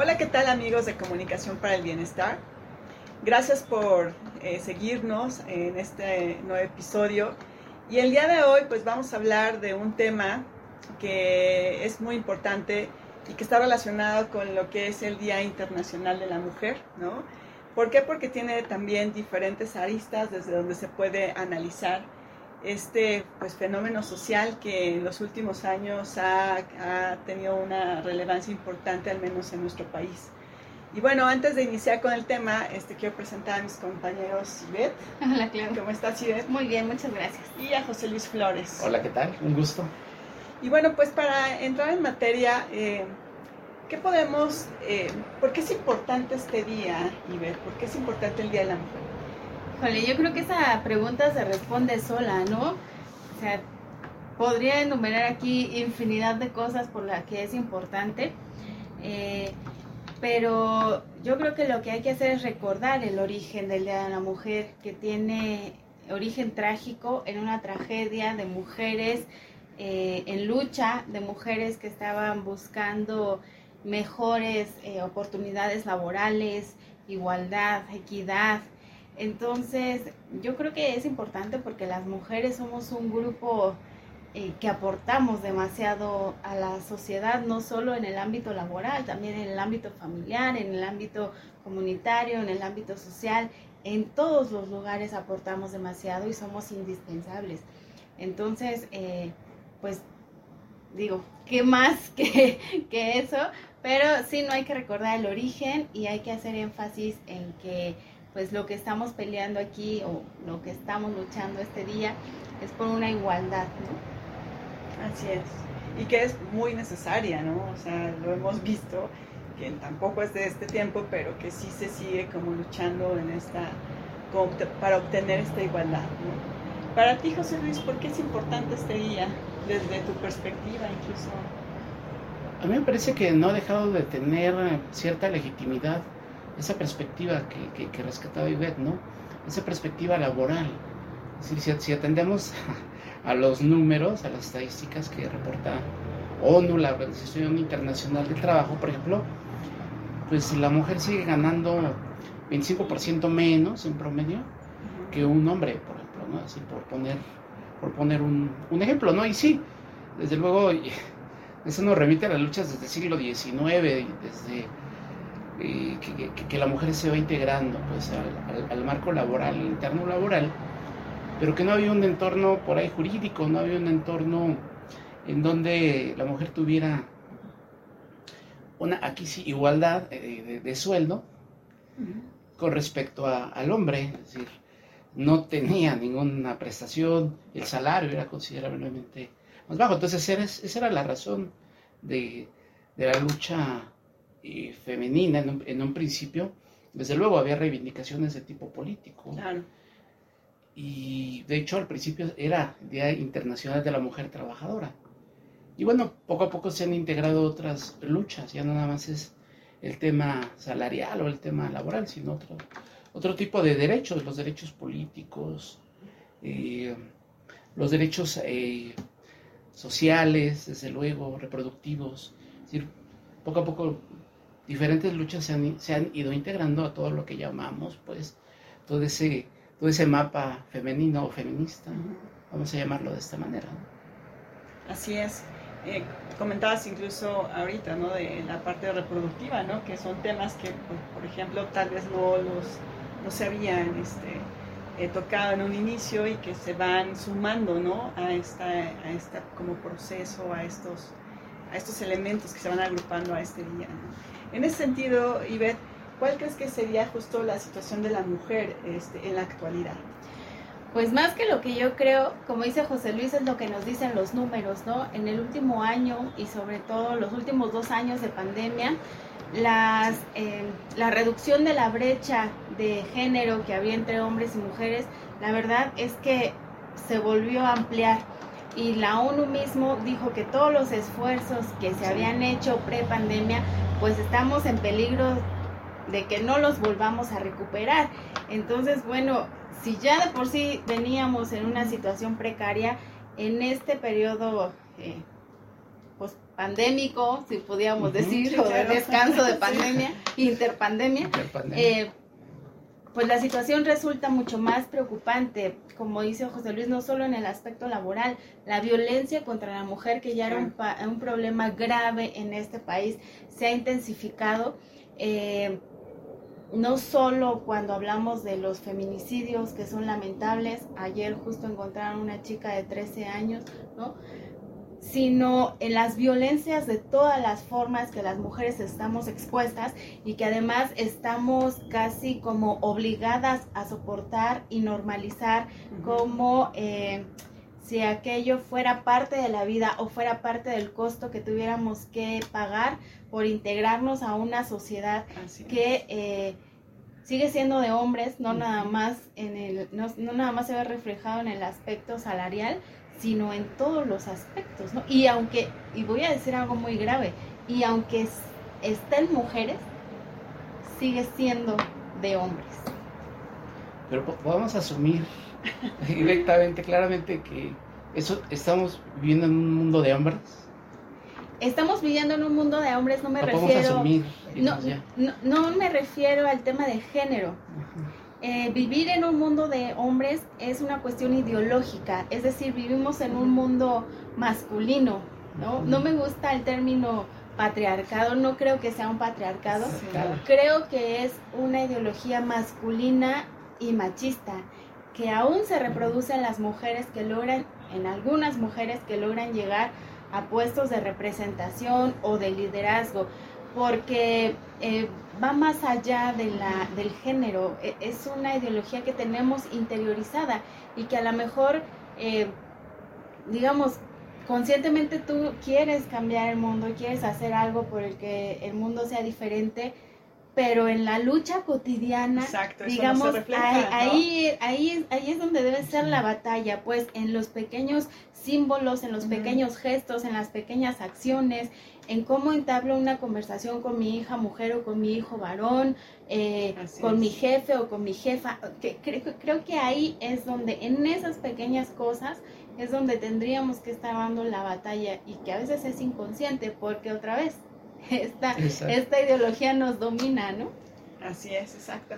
Hola, ¿qué tal amigos de Comunicación para el Bienestar? Gracias por eh, seguirnos en este nuevo episodio. Y el día de hoy pues vamos a hablar de un tema que es muy importante y que está relacionado con lo que es el Día Internacional de la Mujer, ¿no? ¿Por qué? Porque tiene también diferentes aristas desde donde se puede analizar este pues, fenómeno social que en los últimos años ha, ha, tenido una relevancia importante, al menos en nuestro país. Y bueno, antes de iniciar con el tema, este, quiero presentar a mis compañeros Ivette. Hola, claro. ¿Cómo estás, Ivette? Muy bien, muchas gracias. Y a José Luis Flores. Hola, ¿qué tal? Un gusto. Y bueno, pues para entrar en materia, eh, ¿qué podemos, eh, por qué es importante este día, Ivette? ¿Por qué es importante el Día de la Mujer? Híjole, yo creo que esa pregunta se responde sola, ¿no? O sea, podría enumerar aquí infinidad de cosas por las que es importante, eh, pero yo creo que lo que hay que hacer es recordar el origen del Día de la Mujer, que tiene origen trágico en una tragedia de mujeres eh, en lucha, de mujeres que estaban buscando mejores eh, oportunidades laborales, igualdad, equidad, entonces, yo creo que es importante porque las mujeres somos un grupo eh, que aportamos demasiado a la sociedad, no solo en el ámbito laboral, también en el ámbito familiar, en el ámbito comunitario, en el ámbito social. En todos los lugares aportamos demasiado y somos indispensables. Entonces, eh, pues digo, ¿qué más que, que eso? Pero sí, no hay que recordar el origen y hay que hacer énfasis en que pues lo que estamos peleando aquí o lo que estamos luchando este día es por una igualdad, ¿no? Así es. Y que es muy necesaria, ¿no? O sea, lo hemos visto, que tampoco es de este tiempo, pero que sí se sigue como luchando en esta, para obtener esta igualdad, ¿no? Para ti, José Luis, ¿por qué es importante este día, desde tu perspectiva incluso? A mí me parece que no ha dejado de tener cierta legitimidad esa perspectiva que, que, rescataba Ivette, ¿no? Esa perspectiva laboral. Decir, si, si, atendemos a los números, a las estadísticas que reporta ONU, la Organización Internacional del Trabajo, por ejemplo, pues la mujer sigue ganando 25% menos en promedio que un hombre, por ejemplo, ¿no? Así por poner, por poner un, un ejemplo, ¿no? Y sí, desde luego, eso nos remite a las luchas desde el siglo XIX, desde eh, que, que, que, la mujer se va integrando pues, al, al, al, marco laboral, interno laboral, pero que no había un entorno por ahí jurídico, no había un entorno en donde la mujer tuviera una, aquí sí, igualdad de, de, de sueldo uh -huh. con respecto a, al hombre, es decir, no tenía ninguna prestación, el salario era considerablemente más bajo, entonces esa era la razón de, de la lucha femenina en un, en un, principio, desde luego había reivindicaciones de tipo político. Claro. Y de hecho al principio era Día Internacional de la Mujer Trabajadora. Y bueno, poco a poco se han integrado otras luchas, ya no nada más es el tema salarial o el tema laboral, sino otro, otro tipo de derechos, los derechos políticos, eh, los derechos eh, sociales, desde luego, reproductivos. Es decir, poco a poco diferentes luchas se han, se han, ido integrando a todo lo que llamamos, pues, todo ese, todo ese mapa femenino o feminista, vamos a llamarlo de esta manera. Así es. Eh, comentabas incluso ahorita, ¿no? De la parte reproductiva, ¿no? Que son temas que, por, por ejemplo, tal vez no los no se habían este, eh, tocado en un inicio y que se van sumando, ¿no? A esta, a esta como proceso, a estos, a estos elementos que se van agrupando a este día, ¿no? En ese sentido, Ivette, ¿cuál crees que sería justo la situación de la mujer este, en la actualidad? Pues más que lo que yo creo, como dice José Luis, es lo que nos dicen los números, ¿no? En el último año y sobre todo los últimos dos años de pandemia, las, eh, la reducción de la brecha de género que había entre hombres y mujeres, la verdad es que se volvió a ampliar. Y la ONU mismo dijo que todos los esfuerzos que se habían hecho pre-pandemia pues estamos en peligro de que no los volvamos a recuperar. Entonces, bueno, si ya de por sí veníamos en una situación precaria, en este periodo, eh, pues pandémico, si pudiéramos decir, o de descanso de pandemia, interpandemia, eh, pues la situación resulta mucho más preocupante, como dice José Luis, no solo en el aspecto laboral, la violencia contra la mujer, que ya era un, un problema grave en este país, se ha intensificado. Eh, no solo cuando hablamos de los feminicidios que son lamentables, ayer justo encontraron una chica de 13 años, ¿no? Sino en las violencias de todas las formas que las mujeres estamos expuestas y que además estamos casi como obligadas a soportar y normalizar como eh, si aquello fuera parte de la vida o fuera parte del costo que tuviéramos que pagar por integrarnos a una sociedad que eh, sigue siendo de hombres, no nada más en el, no, no nada más se ve reflejado en el aspecto salarial, sino en todos los aspectos, ¿no? Y aunque, y voy a decir algo muy grave, y aunque estén mujeres, sigue siendo de hombres. Pero podemos asumir directamente, claramente que eso estamos viviendo en un mundo de hombres. Estamos viviendo en un mundo de hombres, no me refiero. Asumir, no, no, no, me refiero al tema de género. Eh, vivir en un mundo de hombres es una cuestión ideológica, es decir, vivimos en un mundo masculino, ¿no? No me gusta el término patriarcado, no creo que sea un patriarcado, creo que es una ideología masculina y machista que aún se reproduce en las mujeres que logran, en algunas mujeres que logran llegar a puestos de representación o de liderazgo porque eh, va más allá de la, del género, e, es una ideología que tenemos interiorizada y que a lo mejor, eh, digamos, conscientemente tú quieres cambiar el mundo, quieres hacer algo por el que el mundo sea diferente, pero en la lucha cotidiana, digamos, ahí, ahí, ahí, es donde debe ser la batalla, pues en los pequeños símbolos, en los pequeños gestos, en las pequeñas acciones, en cómo entablo una conversación con mi hija mujer o con mi hijo varón, eh, con mi jefe o con mi jefa. Que, creo, creo que ahí es donde, en esas pequeñas cosas, es donde tendríamos que estar dando la batalla y que a veces es inconsciente porque otra vez esta, esta ideología nos domina, ¿no? Así es, exacto.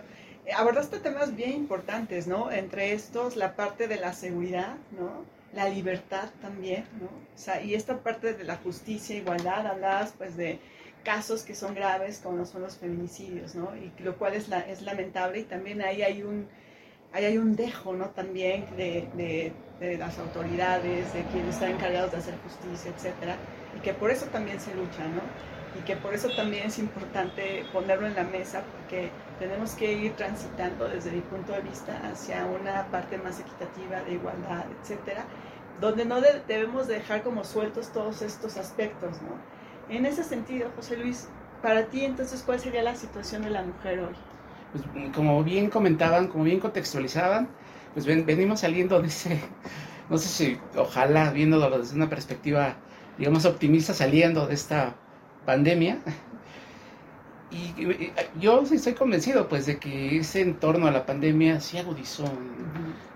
Eh, abordaste temas bien importantes, ¿no? Entre estos, la parte de la seguridad, ¿no? La libertad también, ¿no? O sea, y esta parte de la justicia, igualdad, hablabas pues de casos que son graves como son los feminicidios, ¿no? Y lo cual es, la, es lamentable y también ahí hay un, ahí hay un dejo, ¿no? También de, de, de las autoridades, de quienes están encargados de hacer justicia, etcétera, y que por eso también se lucha, ¿no? Y que por eso también es importante ponerlo en la mesa porque tenemos que ir transitando desde mi punto de vista hacia una parte más equitativa de igualdad, etcétera, donde no debemos dejar como sueltos todos estos aspectos, ¿no? En ese sentido, José Luis, para ti entonces, ¿cuál sería la situación de la mujer hoy? Pues como bien comentaban, como bien contextualizaban, pues venimos saliendo de ese, no sé si, ojalá viéndolo desde una perspectiva, digamos, optimista, saliendo de esta pandemia. Y, yo estoy convencido pues de que ese entorno a la pandemia sí agudizó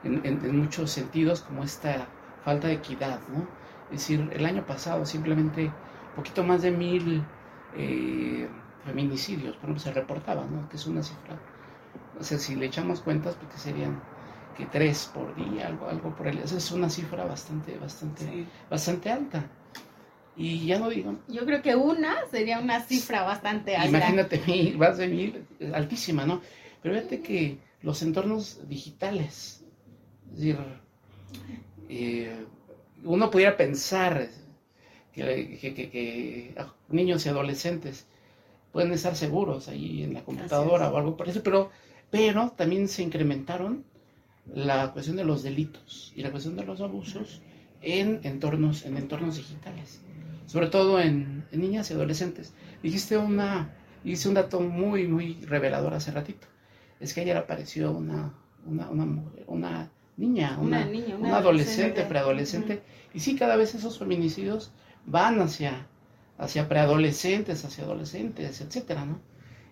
en, muchos sentidos como esta falta de equidad, ¿no? Es decir, el año pasado simplemente un poquito más de mil eh, feminicidios, por ejemplo, se reportaban, ¿no? Que es una cifra, o sea, si le echamos cuentas, porque serían que tres por día, algo, algo por ahí, esa es una cifra bastante, bastante, bastante alta. Y ya no digo. Yo creo que una sería una cifra bastante alta. Imagínate, mil, vas de mil, altísima, ¿no? Pero fíjate que los entornos digitales, es decir, eh, uno pudiera pensar que, que, niños y adolescentes pueden estar seguros ahí en la computadora o algo por eso, pero, pero también se incrementaron la cuestión de los delitos y la cuestión de los abusos en entornos, en entornos digitales sobre todo en, niñas y adolescentes. Dijiste una, hice un dato muy, muy revelador hace ratito. Es que ayer apareció una, una, una, niña, una, niña, una adolescente, preadolescente. Y sí, cada vez esos feminicidios van hacia, hacia preadolescentes, hacia adolescentes, etcétera, ¿no?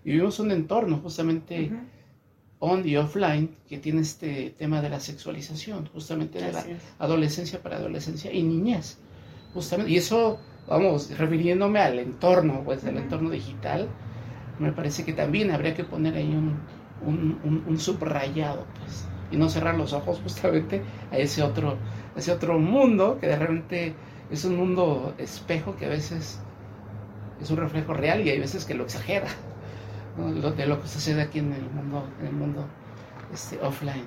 Y vivimos un entorno justamente on y offline que tiene este tema de la sexualización, justamente de la adolescencia, preadolescencia y niñez. Justamente, y eso vamos, refiriéndome al entorno, pues, el entorno digital, me parece que también habría que poner ahí un, un, un, subrayado, pues, y no cerrar los ojos justamente a ese otro, ese otro mundo que de repente es un mundo espejo que a veces es un reflejo real y hay veces que lo exagera de lo que sucede aquí en el mundo, en el mundo este, offline.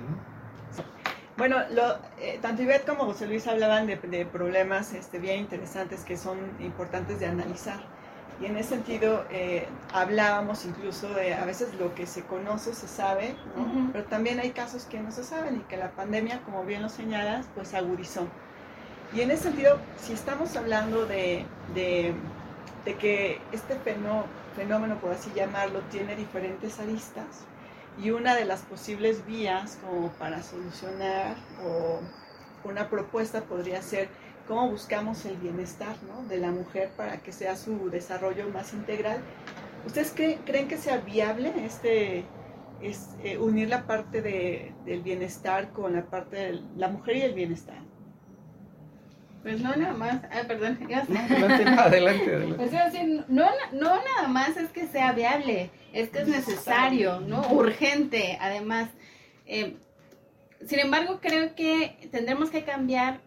Bueno, lo, eh, tanto Ivette como José Luis hablaban de, problemas este, bien interesantes que son importantes de analizar. Y en ese sentido eh, hablábamos incluso de a veces lo que se conoce se sabe, pero también hay casos que no se saben y que la pandemia, como bien lo señalas, pues agudizó. Y en ese sentido, si estamos hablando de, de, de que este fenómeno, fenómeno, por así llamarlo, tiene diferentes aristas, y una de las posibles vías como para solucionar o una propuesta podría ser cómo buscamos el bienestar de la mujer para que sea su desarrollo más integral. ¿Ustedes creen que sea viable este, es, eh, unir la parte de, del bienestar con la parte de la mujer y el bienestar? Pues no nada más, ah, perdón. adelante, adelante, Pues no, no nada más es que sea viable, es que es necesario, ¿no? Urgente, además. Eh, sin embargo, creo que tendremos que cambiar,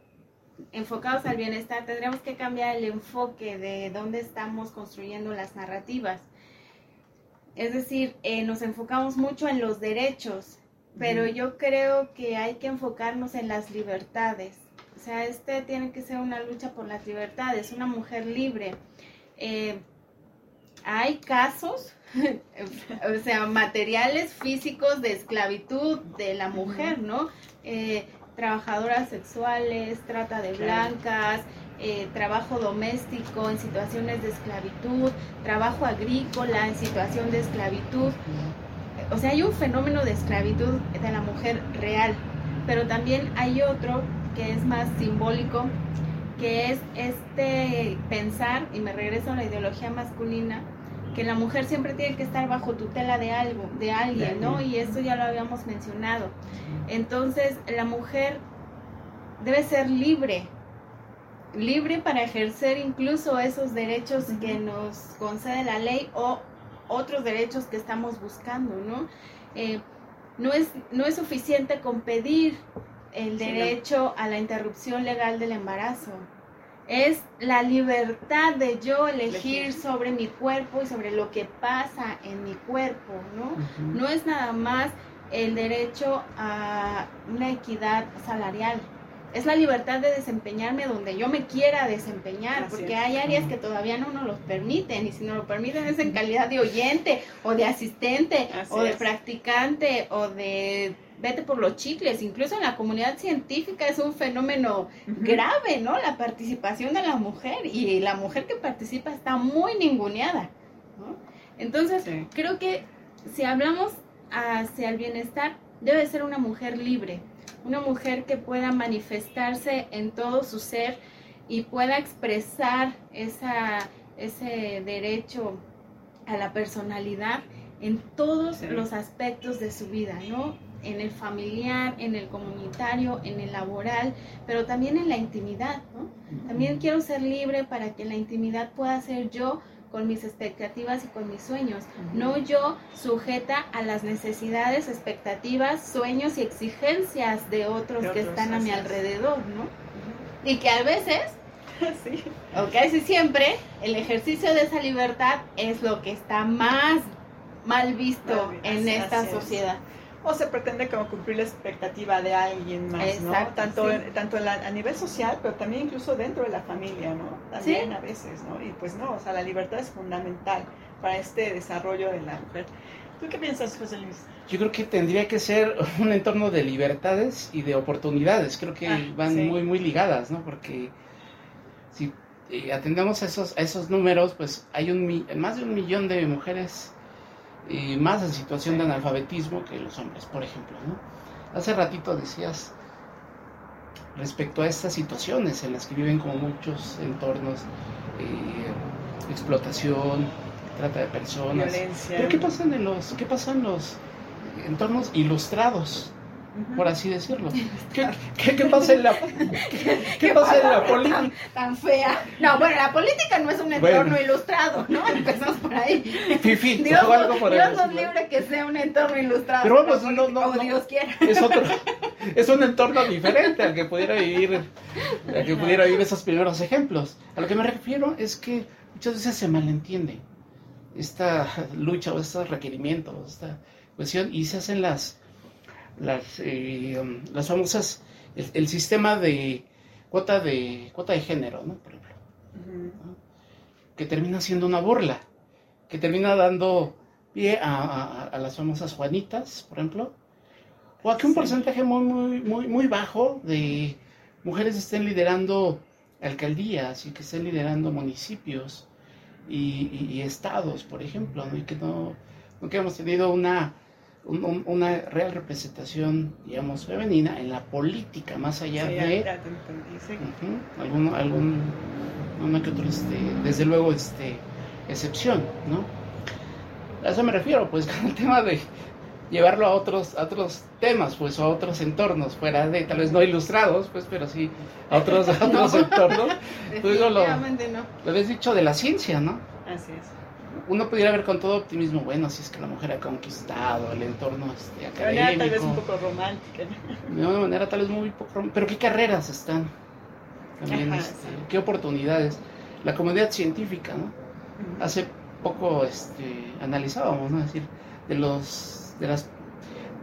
enfocados al bienestar, tendremos que cambiar el enfoque de dónde estamos construyendo las narrativas. Es decir, eh, nos enfocamos mucho en los derechos, pero yo creo que hay que enfocarnos en las libertades. O sea, este tiene que ser una lucha por las libertades, una mujer libre. Eh, hay casos, o sea, materiales físicos de esclavitud de la mujer, ¿no? Eh, trabajadoras sexuales, trata de blancas, eh, trabajo doméstico en situaciones de esclavitud, trabajo agrícola en situación de esclavitud. O sea, hay un fenómeno de esclavitud de la mujer real, pero también hay otro que es más simbólico, que es este pensar, y me regreso a la ideología masculina, que la mujer siempre tiene que estar bajo tutela de algo, de alguien, ¿no? Y eso ya lo habíamos mencionado. Entonces, la mujer debe ser libre, libre para ejercer incluso esos derechos que nos concede la ley o otros derechos que estamos buscando, ¿no? Eh, no, es, no es suficiente con pedir el derecho a la interrupción legal del embarazo. Es la libertad de yo elegir sobre mi cuerpo y sobre lo que pasa en mi cuerpo, ¿no? No es nada más el derecho a una equidad salarial. Es la libertad de desempeñarme donde yo me quiera desempeñar, porque hay áreas que todavía no nos lo permiten, y si no lo permiten es en calidad de oyente, o de asistente, o de practicante, o de vete por los chicles, incluso en la comunidad científica es un fenómeno grave, ¿no? La participación de la mujer y la mujer que participa está muy ninguneada, ¿no? Entonces, creo que si hablamos hacia el bienestar, debe ser una mujer libre, una mujer que pueda manifestarse en todo su ser y pueda expresar esa, ese derecho a la personalidad en todos los aspectos de su vida, ¿no? En el familiar, en el comunitario, en el laboral, pero también en la intimidad, ¿no? También quiero ser libre para que en la intimidad pueda ser yo con mis expectativas y con mis sueños, no yo sujeta a las necesidades, expectativas, sueños y exigencias de otros, que están a mi alrededor, ¿no? Y que a veces, sí. o casi siempre, el ejercicio de esa libertad es lo que está más mal visto en esta sociedad o se pretende como cumplir la expectativa de alguien más, ¿no? Tanto, tanto a nivel social, pero también incluso dentro de la familia, ¿no? También a veces, ¿no? Y pues no, o sea, la libertad es fundamental para este desarrollo de la mujer. ¿Tú qué piensas, José Luis? Yo creo que tendría que ser un entorno de libertades y de oportunidades. Creo que ah, van muy, muy ligadas, ¿no? Porque si eh, atendemos a esos, a esos números, pues hay un, más de un millón de mujeres más en situación de analfabetismo que los hombres, por ejemplo. ¿no? Hace ratito decías respecto a estas situaciones en las que viven como muchos entornos, eh, explotación, trata de personas. Violencia. Pero ¿qué pasa en los, qué pasa en los entornos ilustrados? Por así decirlo. ¿Qué, qué, pasa en la, qué, pasa en la política? Tan, fea. No, bueno, la política no es un entorno ilustrado, ¿no? Empezamos por ahí. Fifi, Dios, algo por Dios nos libre que sea un entorno ilustrado. Pero vamos, no, no, no, Dios quiera. Es otro, es un entorno diferente al que pudiera vivir, al que pudiera vivir esos primeros ejemplos. A lo que me refiero es que muchas veces se malentiende esta lucha o estos requerimientos, esta cuestión, y se hacen las las, eh, um, las famosas, el, sistema de cuota de cuota de género, ¿no? Por ejemplo, que termina siendo una burla, que termina dando pie a, las famosas Juanitas, por ejemplo, o a que un porcentaje muy, muy, muy, muy bajo de mujeres estén liderando alcaldías y que estén liderando municipios y, estados, por ejemplo, y que no, no que hemos tenido una una real representación, digamos, femenina en la política, más allá de algún, algún, una que este, desde luego, este, excepción, ¿no? A eso me refiero, pues, con el tema de llevarlo a otros, a otros temas, pues, o a otros entornos, fuera de, tal vez no ilustrados, pues, pero sí a otros, otros entornos. Pues, lo, lo habéis dicho de la ciencia, ¿no? Así es uno pudiera ver con todo optimismo, bueno, si es que la mujer ha conquistado el entorno este, académico. De tal vez un poco romántica. De una manera tal vez muy poco romántica. Pero qué carreras están también, este, qué oportunidades. La comunidad científica, ¿no? Hace poco este, analizábamos, ¿no? Es decir, de los, de las,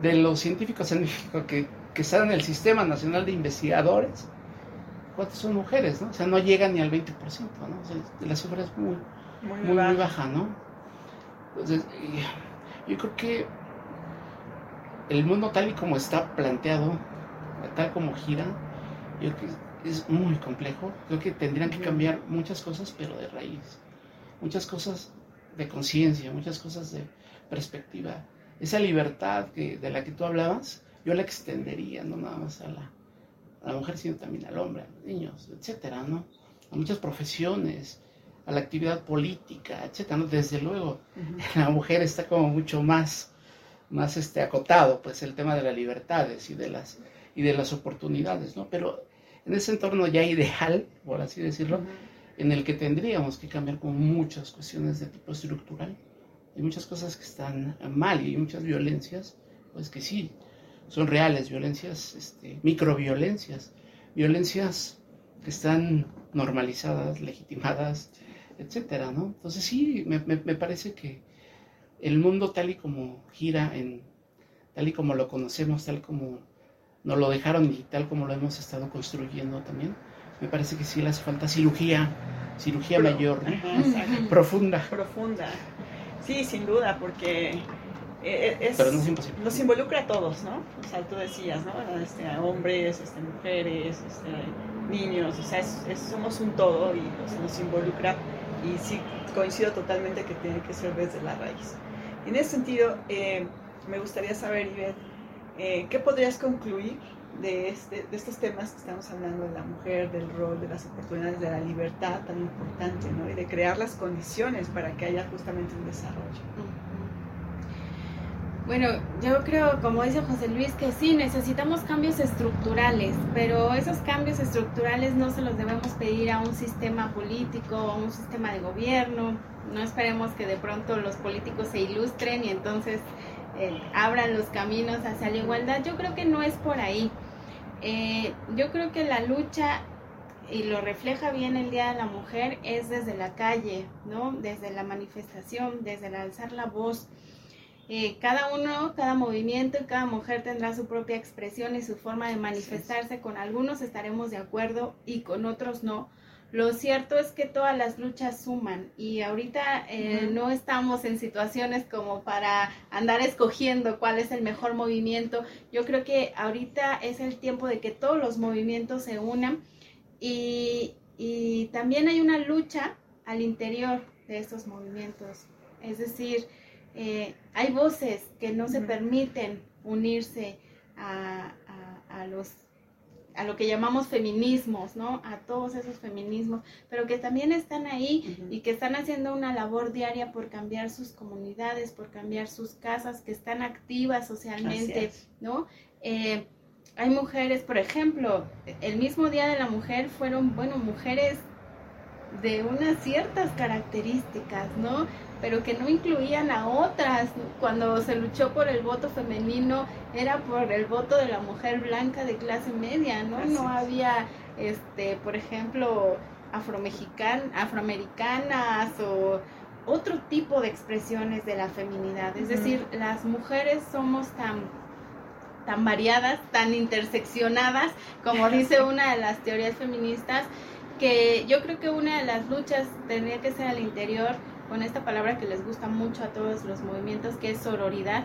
de los científicos que, que están en el Sistema Nacional de Investigadores, ¿cuántas son mujeres, no? O sea, no llegan ni al 20%, ¿no? O sea, la cifra es muy muy, baja. ¿no? Entonces, yo creo que el mundo tal y como está planteado, tal como gira, yo creo que es muy complejo. Creo que tendrían que cambiar muchas cosas, pero de raíz. Muchas cosas de conciencia, muchas cosas de perspectiva. Esa libertad que, de la que tú hablabas, yo la extendería, no nada más a la, a la mujer, sino también al hombre, a los niños, etcétera, ¿no? A muchas profesiones, a la actividad política, etcétera, Desde luego, la mujer está como mucho más, más este, acotado, pues el tema de las libertades y de las, y de las oportunidades, ¿no? Pero en ese entorno ya ideal, por así decirlo, en el que tendríamos que cambiar con muchas cuestiones de tipo estructural, hay muchas cosas que están mal y hay muchas violencias, pues que sí, son reales, violencias, este, microviolencias, violencias que están normalizadas, legitimadas, etcétera, ¿no? Entonces sí, me, parece que el mundo tal y como gira, en, tal y como lo conocemos, tal como nos lo dejaron y tal como lo hemos estado construyendo también, me parece que sí le hace falta cirugía, cirugía mayor, profunda. Profunda. Sí, sin duda, porque eh, eh, nos involucra a todos, ¿no? O sea, tú decías, ¿no? Este, a hombres, este, mujeres, este, niños, o sea, somos un todo y nos involucra y sí coincido totalmente que tiene que ser desde la raíz. En ese sentido, eh, me gustaría saber, Ivette, eh, ¿qué podrías concluir de, este, de estos temas que estamos hablando de la mujer, del rol, de las oportunidades, de la libertad tan importante, ¿no? Y de crear las condiciones para que haya justamente un desarrollo. Bueno, yo creo, como dice José Luis, que sí, necesitamos cambios estructurales, pero esos cambios estructurales no se los debemos pedir a un sistema político, a un sistema de gobierno. No esperemos que de pronto los políticos se ilustren y entonces eh, abran los caminos hacia la igualdad. Yo creo que no es por ahí. Eh, yo creo que la lucha, y lo refleja bien el Día de la Mujer, es desde la calle, ¿no? Desde la manifestación, desde el alzar la voz eh, cada uno, cada movimiento y cada mujer tendrá su propia expresión y su forma de manifestarse. Con algunos estaremos de acuerdo y con otros no. Lo cierto es que todas las luchas suman y ahorita eh, no estamos en situaciones como para andar escogiendo cuál es el mejor movimiento. Yo creo que ahorita es el tiempo de que todos los movimientos se unan y, y también hay una lucha al interior de estos movimientos. Es decir, eh, hay voces que no se permiten unirse a, los a lo que llamamos feminismos, ¿no? A todos esos feminismos, pero que también están ahí y que están haciendo una labor diaria por cambiar sus comunidades, por cambiar sus casas, que están activas socialmente, ¿no? Eh, hay mujeres, por ejemplo, el mismo Día de la Mujer fueron, bueno, mujeres de unas ciertas características, ¿no? Pero que no incluían a otras. Cuando se luchó por el voto femenino era por el voto de la mujer blanca de clase media, ¿no? No había, este, por ejemplo, afromexican, afroamericanas o otro tipo de expresiones de la feminidad. Es decir, las mujeres somos tan tan variadas, tan interseccionadas, como dice una de las teorías feministas, que yo creo que una de las luchas tendría que ser al interior con esta palabra que les gusta mucho a todos los movimientos, que es sororidad,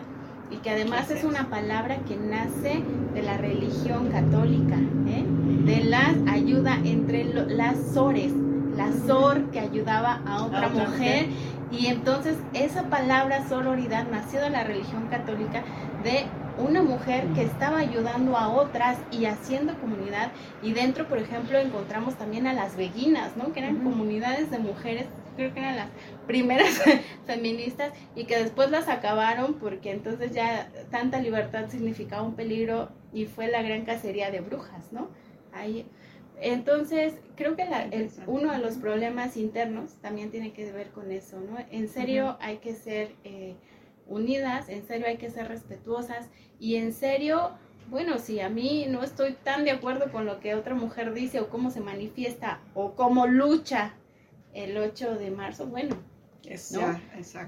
y que además es una palabra que nace de la religión católica, ¿eh? de la ayuda entre las sores, la sor que ayudaba a otra mujer, y entonces esa palabra sororidad nació de la religión católica de una mujer que estaba ayudando a otras y haciendo comunidad. Y dentro, por ejemplo, encontramos también a las veguinas, ¿no? Que eran comunidades de mujeres, creo que eran las primeras feministas y que después las acabaron porque entonces ya tanta libertad significaba un peligro y fue la gran cacería de brujas, ¿no? Ahí. Entonces, creo que uno de los problemas internos también tiene que ver con eso, ¿no? En serio, hay que ser... Eh, unidas, en serio hay que ser respetuosas y en serio, bueno, si a mí no estoy tan de acuerdo con lo que otra mujer dice o cómo se manifiesta o cómo lucha el 8 de marzo, bueno,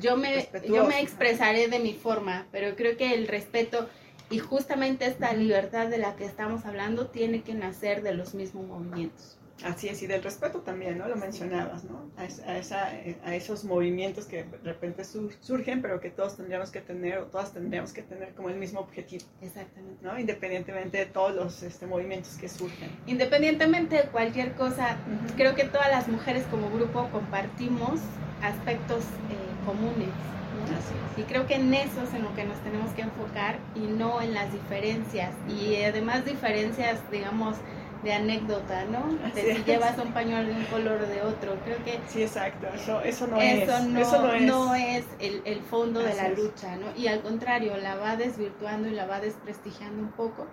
yo, me, yo me expresaré de mi forma, pero creo que el respeto y justamente esta libertad de la que estamos hablando tiene que nacer de los mismos movimientos. Así es, y del respeto también, ¿no? Lo mencionabas, ¿no? A, esa, a, esos movimientos que de repente surgen, pero que todos tendríamos que tener, o todas tendríamos que tener como el mismo objetivo. Exactamente. ¿no? Independientemente de todos los este, movimientos que surgen. Independientemente de cualquier cosa, creo que todas las mujeres como grupo compartimos aspectos eh, comunes. ¿no? Y creo que en eso es en lo que nos tenemos que enfocar y no en las diferencias. Y además diferencias, digamos, de anécdota, ¿no? De si llevas un pañuelo de un color o de otro. Creo que... Sí, exacto. Eso, eso no es. No, eso no es, el, el fondo de la lucha, ¿no? Y al contrario, la va desvirtuando y la va desprestigiando un poco.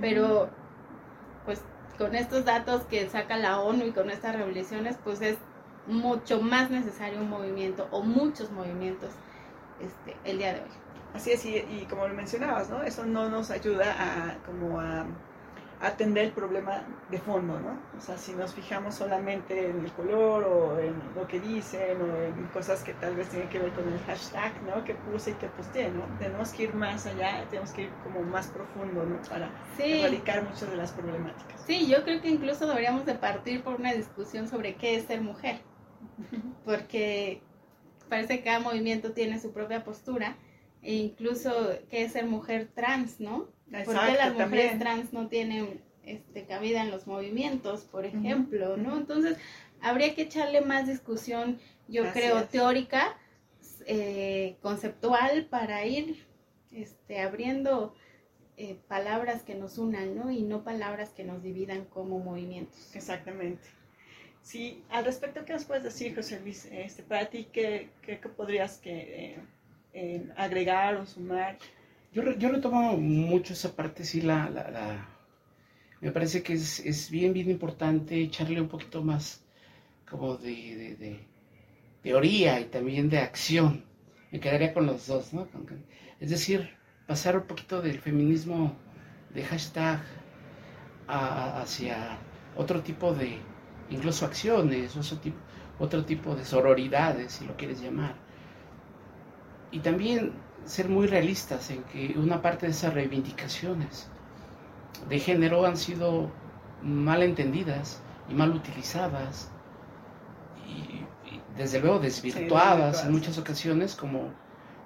Pero, pues, con estos datos que saca la ONU y con estas revoluciones, pues es mucho más necesario un movimiento o muchos movimientos este, el día de hoy. Así es, y, y como lo mencionabas, ¿no? Eso no nos ayuda a como a atender el problema de fondo, ¿no? O sea, si nos fijamos solamente en el color o en lo que dicen o en cosas que tal vez tienen que ver con el hashtag, ¿no? Que puse y que posteé, ¿no? Tenemos que ir más allá, tenemos que ir como más profundo, ¿no? Para erradicar muchas de las problemáticas. Sí, yo creo que incluso deberíamos de partir por una discusión sobre qué es ser mujer, porque parece que cada movimiento tiene su propia postura e incluso qué es ser mujer trans, ¿no? ¿Por qué las mujeres trans no tienen este, cabida en los movimientos, por ejemplo, ¿no? Entonces, habría que echarle más discusión, yo creo, teórica, eh, conceptual, para ir este, abriendo eh, palabras que nos unan, ¿no? Y no palabras que nos dividan como movimientos. Exactamente. Sí, al respecto, ¿qué nos puedes decir, José Luis? Este, para ti, ¿qué, qué, podrías que, eh, agregar o sumar? Yo, yo retomo mucho esa parte, sí, la, la, me parece que es, es, bien, bien importante echarle un poquito más como de, de, teoría y también de acción. Me quedaría con los dos, ¿no? Es decir, pasar un poquito del feminismo de hashtag hacia otro tipo de, incluso acciones, otro tipo, otro tipo de sororidades, si lo quieres llamar. Y también ser muy realistas en que una parte de esas reivindicaciones de género han sido mal entendidas y mal utilizadas y, desde luego desvirtuadas en muchas ocasiones como,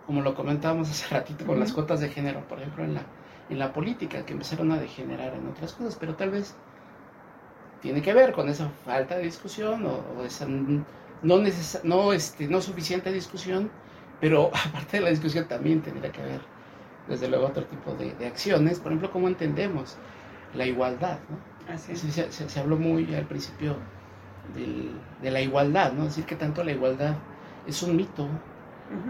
como lo comentábamos hace ratito con las cuotas de género, por ejemplo en la, en la política, que empezaron a degenerar en otras cosas, pero tal vez tiene que ver con esa falta de discusión o, esa no, no, este, no suficiente discusión pero aparte de la discusión también tendría que haber, desde luego, otro tipo de, acciones. Por ejemplo, cómo entendemos la igualdad, ¿no? Así se, se, habló muy al principio de la igualdad, ¿no? Es decir, que tanto la igualdad es un mito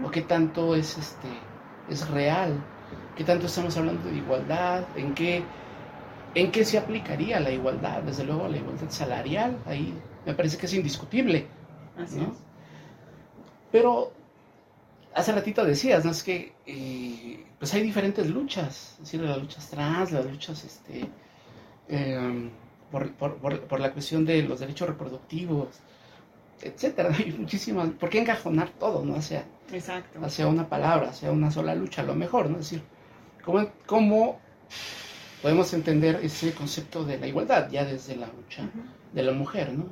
o qué tanto es, este, es real ¿Qué tanto estamos hablando de igualdad? ¿En qué, en qué se aplicaría la igualdad? Desde luego la igualdad salarial, ahí me parece que es indiscutible. Pero hace ratito decías, ¿no? Es que eh, pues hay diferentes luchas, es decir, las luchas trans, las luchas este, em, por, por, la cuestión de los derechos reproductivos, etcétera. Hay muchísimas. ¿Por qué encajonar todo, no? Hacia, Exacto. hacia una palabra, hacia una sola lucha, a lo mejor, ¿no? Es decir, ¿cómo, ¿cómo, podemos entender ese concepto de la igualdad ya desde la lucha de la mujer, ¿no?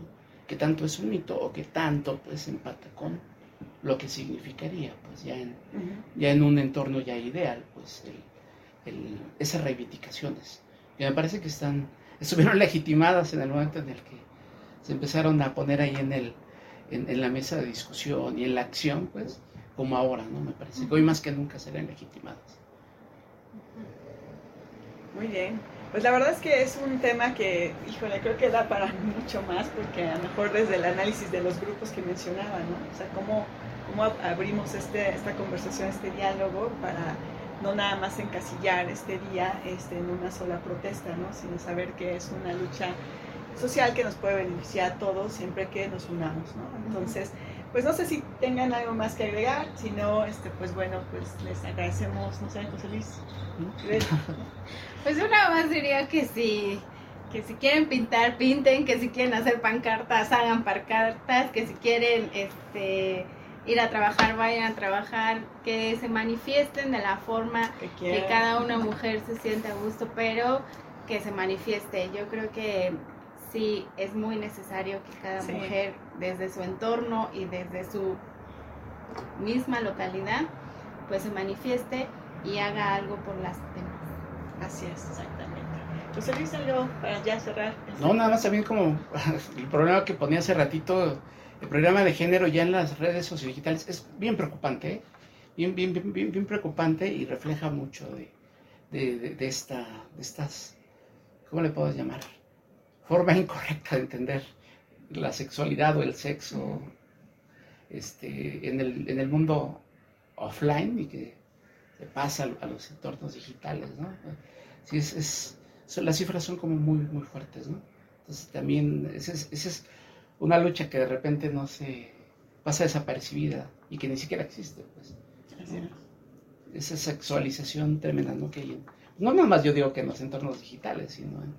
¿Qué tanto es un mito o qué tanto pues empata con lo que significaría, pues ya en, ya en un entorno ya ideal, pues el, esas reivindicaciones. Y me parece que están, estuvieron legitimadas en el momento en el que se empezaron a poner ahí en, el, en, la mesa de discusión y en la acción, pues, como ahora, ¿no? Me parece que hoy más que nunca serán legitimadas. Muy bien. Pues la verdad es que es un tema que, híjole, creo que da para mucho más, porque a lo mejor desde el análisis de los grupos que mencionaba, ¿no? O sea, cómo, cómo abrimos este, esta conversación, este diálogo, para no nada más encasillar este día este, en una sola protesta, ¿no? Sino saber que es una lucha social que nos puede beneficiar a todos siempre que nos unamos, ¿no? Entonces, pues no sé si tengan algo más que agregar, si no, este, pues bueno, pues les agradecemos, no sé, José Luis. Pues una más diría que si, que si quieren pintar, pinten, que si quieren hacer pancartas, hagan pancartas, que si quieren este ir a trabajar, vayan a trabajar, que se manifiesten de la forma que, que cada una mujer se sienta a gusto, pero que se manifieste. Yo creo que sí es muy necesario que cada mujer desde su entorno y desde su misma localidad pues se manifieste y haga algo por las demás. Así es. José Luis, algo para ya cerrar. No, nada más también como el problema que ponía hace ratito, el programa de género ya en las redes sociodigitales es bien preocupante, ¿eh? bien, bien, bien, bien, preocupante y refleja mucho de, de, de, esta, de estas, ¿cómo le puedo llamar? forma incorrecta de entender la sexualidad o el sexo este, en, el, en el mundo offline y que se pasa a los entornos digitales, ¿no? Sí, es, es, las cifras son como muy, muy fuertes, ¿no? Entonces también esa es, es, una lucha que de repente no se pasa desapercibida y que ni siquiera existe, pues. Esa sexualización tremenda, ¿no? Que hay no nada más yo digo que en los entornos digitales, sino en,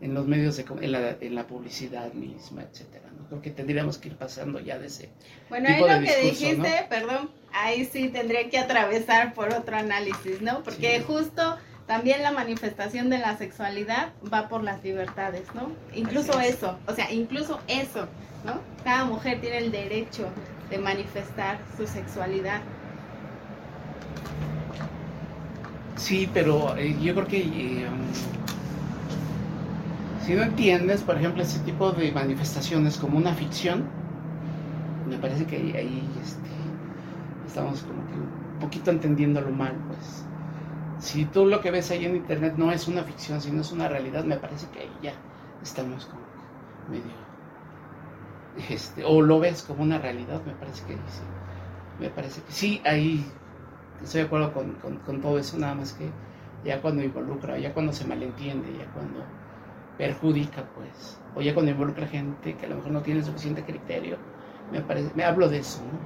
en los medios de en la, en la publicidad misma, etcétera. ¿no? Creo que tendríamos que ir pasando ya de ese bueno, ahí lo que dijiste, perdón, ahí sí tendría que atravesar por otro análisis, ¿no? Porque justo también la manifestación de la sexualidad va por las libertades, ¿no? Incluso eso, o sea, incluso eso, ¿no? Cada mujer tiene el derecho de manifestar su sexualidad. Sí, pero eh, yo creo que eh, si no entiendes, por ejemplo, ese tipo de manifestaciones como una ficción, me parece que ahí, este, estamos como que un poquito entendiéndolo mal, pues. Si tú lo que ves ahí en internet no es una ficción, sino es una realidad, me parece que ahí ya estamos como medio... Este, o lo ves como una realidad, me parece que sí. Me parece que sí, ahí estoy de acuerdo con, todo eso, nada más que ya cuando involucra, ya cuando se malentiende, ya cuando perjudica, pues. O ya cuando involucra gente que a lo mejor no tiene suficiente criterio, me, parece, me hablo de eso, ¿no?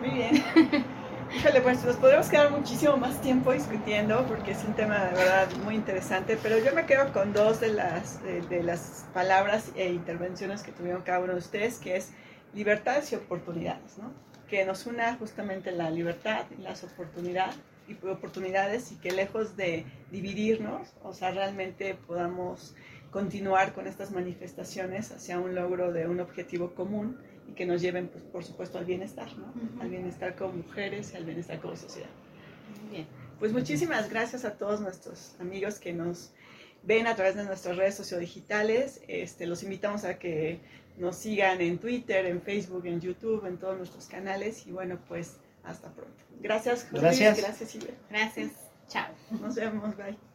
Muy bien. Híjole, pues nos podremos quedar muchísimo más tiempo discutiendo porque es un tema de verdad muy interesante, pero yo me quedo con dos de las, de, las palabras e intervenciones que tuvieron cada uno de ustedes, que es libertades y oportunidades, ¿no? Que nos una justamente la libertad y las oportunidades y oportunidades y que lejos de dividirnos, o sea, realmente podamos continuar con estas manifestaciones hacia un logro de un objetivo común que nos lleven, pues, por supuesto, al bienestar, ¿no? Al bienestar como mujeres y al bienestar como sociedad. Bien, pues muchísimas gracias a todos nuestros amigos que nos ven a través de nuestras redes sociodigitales. Este, los invitamos a que nos sigan en Twitter, en Facebook, en YouTube, en todos nuestros canales y bueno, pues hasta pronto. Gracias, Gracias. Gracias, Silvia. Gracias. Chao. Nos vemos. Bye.